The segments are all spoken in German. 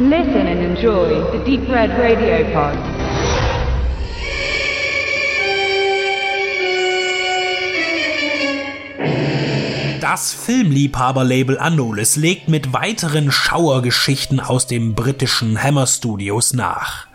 Listen and enjoy the Deep Red Radio Pod. Das Filmliebhaberlabel Anolis legt mit weiteren Schauergeschichten aus dem britischen Hammer Studios nach.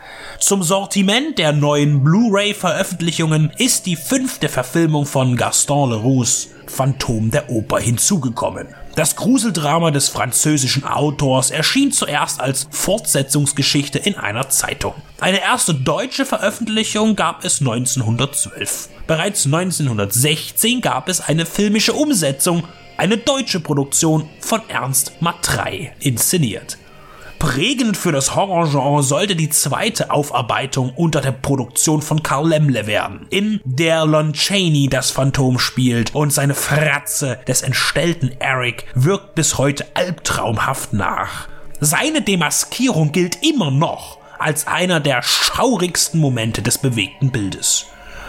Zum Sortiment der neuen Blu-ray-Veröffentlichungen ist die fünfte Verfilmung von Gaston Leroux Phantom der Oper hinzugekommen. Das Gruseldrama des französischen Autors erschien zuerst als Fortsetzungsgeschichte in einer Zeitung. Eine erste deutsche Veröffentlichung gab es 1912. Bereits 1916 gab es eine filmische Umsetzung, eine deutsche Produktion von Ernst Matrei inszeniert. Prägend für das Horrorgenre sollte die zweite Aufarbeitung unter der Produktion von Carl Lemle werden, in der Lon Chaney das Phantom spielt und seine Fratze des entstellten Eric wirkt bis heute albtraumhaft nach. Seine Demaskierung gilt immer noch als einer der schaurigsten Momente des bewegten Bildes.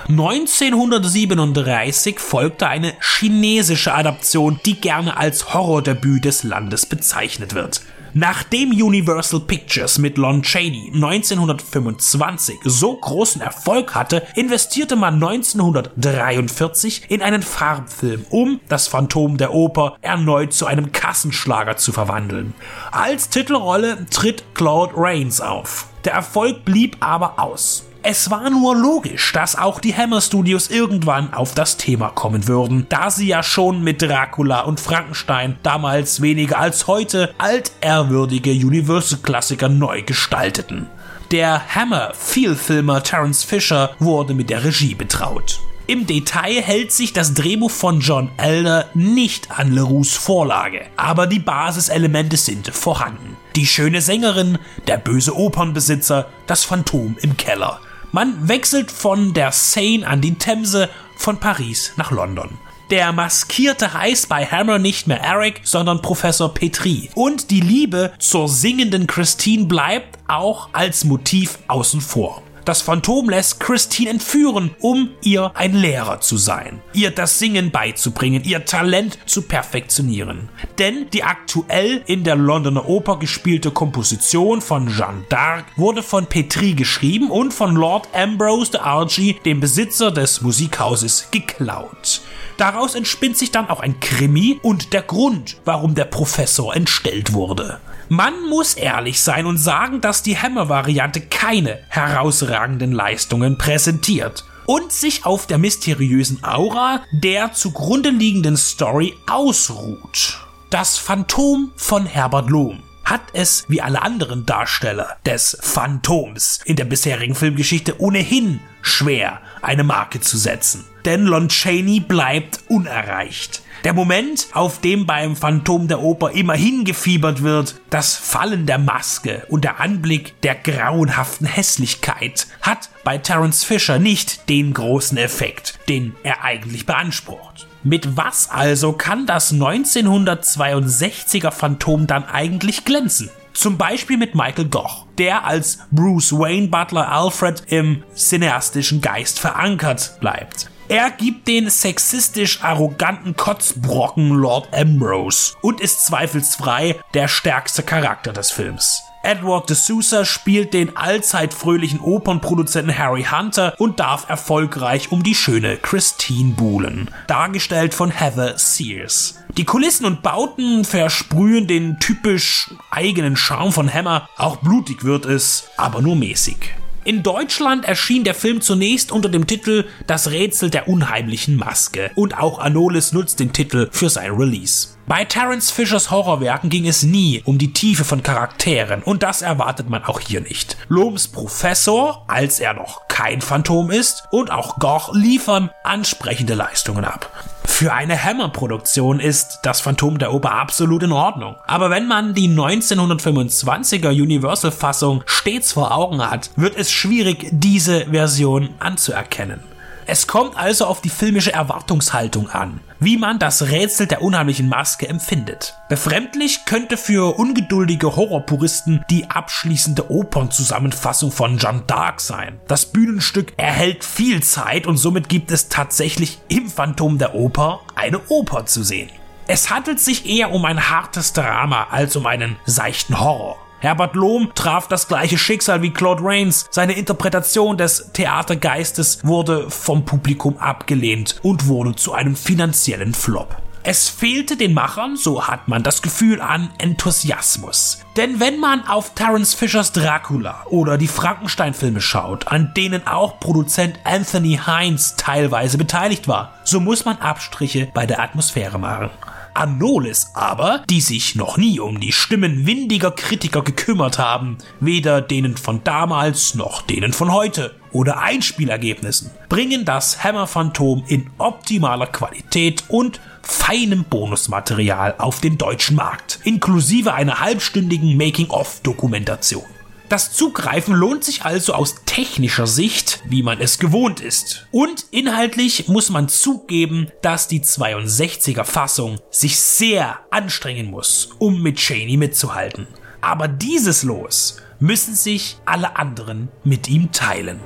1937 folgte eine chinesische Adaption, die gerne als Horrordebüt des Landes bezeichnet wird. Nachdem Universal Pictures mit Lon Chaney 1925 so großen Erfolg hatte, investierte man 1943 in einen Farbfilm, um das Phantom der Oper erneut zu einem Kassenschlager zu verwandeln. Als Titelrolle tritt Claude Rains auf. Der Erfolg blieb aber aus. Es war nur logisch, dass auch die Hammer Studios irgendwann auf das Thema kommen würden, da sie ja schon mit Dracula und Frankenstein damals weniger als heute altehrwürdige Universal-Klassiker neu gestalteten. Der Hammer-Vielfilmer Terence Fisher wurde mit der Regie betraut. Im Detail hält sich das Drehbuch von John Elder nicht an Leroux Vorlage, aber die Basiselemente sind vorhanden. Die schöne Sängerin, der böse Opernbesitzer, das Phantom im Keller. Man wechselt von der Seine an die Themse, von Paris nach London. Der Maskierte heißt bei Hammer nicht mehr Eric, sondern Professor Petrie. Und die Liebe zur singenden Christine bleibt auch als Motiv außen vor. Das Phantom lässt Christine entführen, um ihr ein Lehrer zu sein, ihr das Singen beizubringen, ihr Talent zu perfektionieren. Denn die aktuell in der Londoner Oper gespielte Komposition von Jeanne d'Arc wurde von Petrie geschrieben und von Lord Ambrose de Argy, dem Besitzer des Musikhauses, geklaut. Daraus entspinnt sich dann auch ein Krimi und der Grund, warum der Professor entstellt wurde. Man muss ehrlich sein und sagen, dass die Hammer-Variante keine herausragenden Leistungen präsentiert und sich auf der mysteriösen Aura der zugrunde liegenden Story ausruht. Das Phantom von Herbert Lohm hat es wie alle anderen Darsteller des Phantoms in der bisherigen Filmgeschichte ohnehin schwer, eine Marke zu setzen. Denn Lon Chaney bleibt unerreicht. Der Moment, auf dem beim Phantom der Oper immer hingefiebert wird, das Fallen der Maske und der Anblick der grauenhaften Hässlichkeit hat bei Terence Fisher nicht den großen Effekt, den er eigentlich beansprucht. Mit was also kann das 1962er Phantom dann eigentlich glänzen? Zum Beispiel mit Michael Goch, der als Bruce Wayne Butler Alfred im cineastischen Geist verankert bleibt. Er gibt den sexistisch arroganten Kotzbrocken Lord Ambrose und ist zweifelsfrei der stärkste Charakter des Films. Edward de Sousa spielt den allzeit fröhlichen Opernproduzenten Harry Hunter und darf erfolgreich um die schöne Christine buhlen, dargestellt von Heather Sears. Die Kulissen und Bauten versprühen den typisch eigenen Charme von Hammer, auch blutig wird es, aber nur mäßig. In Deutschland erschien der Film zunächst unter dem Titel Das Rätsel der unheimlichen Maske und auch Anolis nutzt den Titel für sein Release. Bei Terence Fishers Horrorwerken ging es nie um die Tiefe von Charakteren und das erwartet man auch hier nicht. Lohms Professor, als er noch kein Phantom ist, und auch Goch liefern ansprechende Leistungen ab. Für eine Hammer-Produktion ist das Phantom der Oper absolut in Ordnung. Aber wenn man die 1925er Universal-Fassung stets vor Augen hat, wird es schwierig, diese Version anzuerkennen. Es kommt also auf die filmische Erwartungshaltung an, wie man das Rätsel der unheimlichen Maske empfindet. Befremdlich könnte für ungeduldige Horrorpuristen die abschließende Opernzusammenfassung von Jeanne d'Arc sein. Das Bühnenstück erhält viel Zeit und somit gibt es tatsächlich im Phantom der Oper eine Oper zu sehen. Es handelt sich eher um ein hartes Drama als um einen seichten Horror. Herbert Lohm traf das gleiche Schicksal wie Claude Rains. Seine Interpretation des Theatergeistes wurde vom Publikum abgelehnt und wurde zu einem finanziellen Flop. Es fehlte den Machern, so hat man das Gefühl, an Enthusiasmus. Denn wenn man auf Terence Fischers Dracula oder die Frankenstein-Filme schaut, an denen auch Produzent Anthony Hines teilweise beteiligt war, so muss man Abstriche bei der Atmosphäre machen. Anolis aber, die sich noch nie um die Stimmen windiger Kritiker gekümmert haben, weder denen von damals noch denen von heute oder Einspielergebnissen, bringen das Hammer Phantom in optimaler Qualität und feinem Bonusmaterial auf den deutschen Markt, inklusive einer halbstündigen Making-of-Dokumentation. Das Zugreifen lohnt sich also aus technischer Sicht, wie man es gewohnt ist. Und inhaltlich muss man zugeben, dass die 62er Fassung sich sehr anstrengen muss, um mit Cheney mitzuhalten. Aber dieses Los müssen sich alle anderen mit ihm teilen.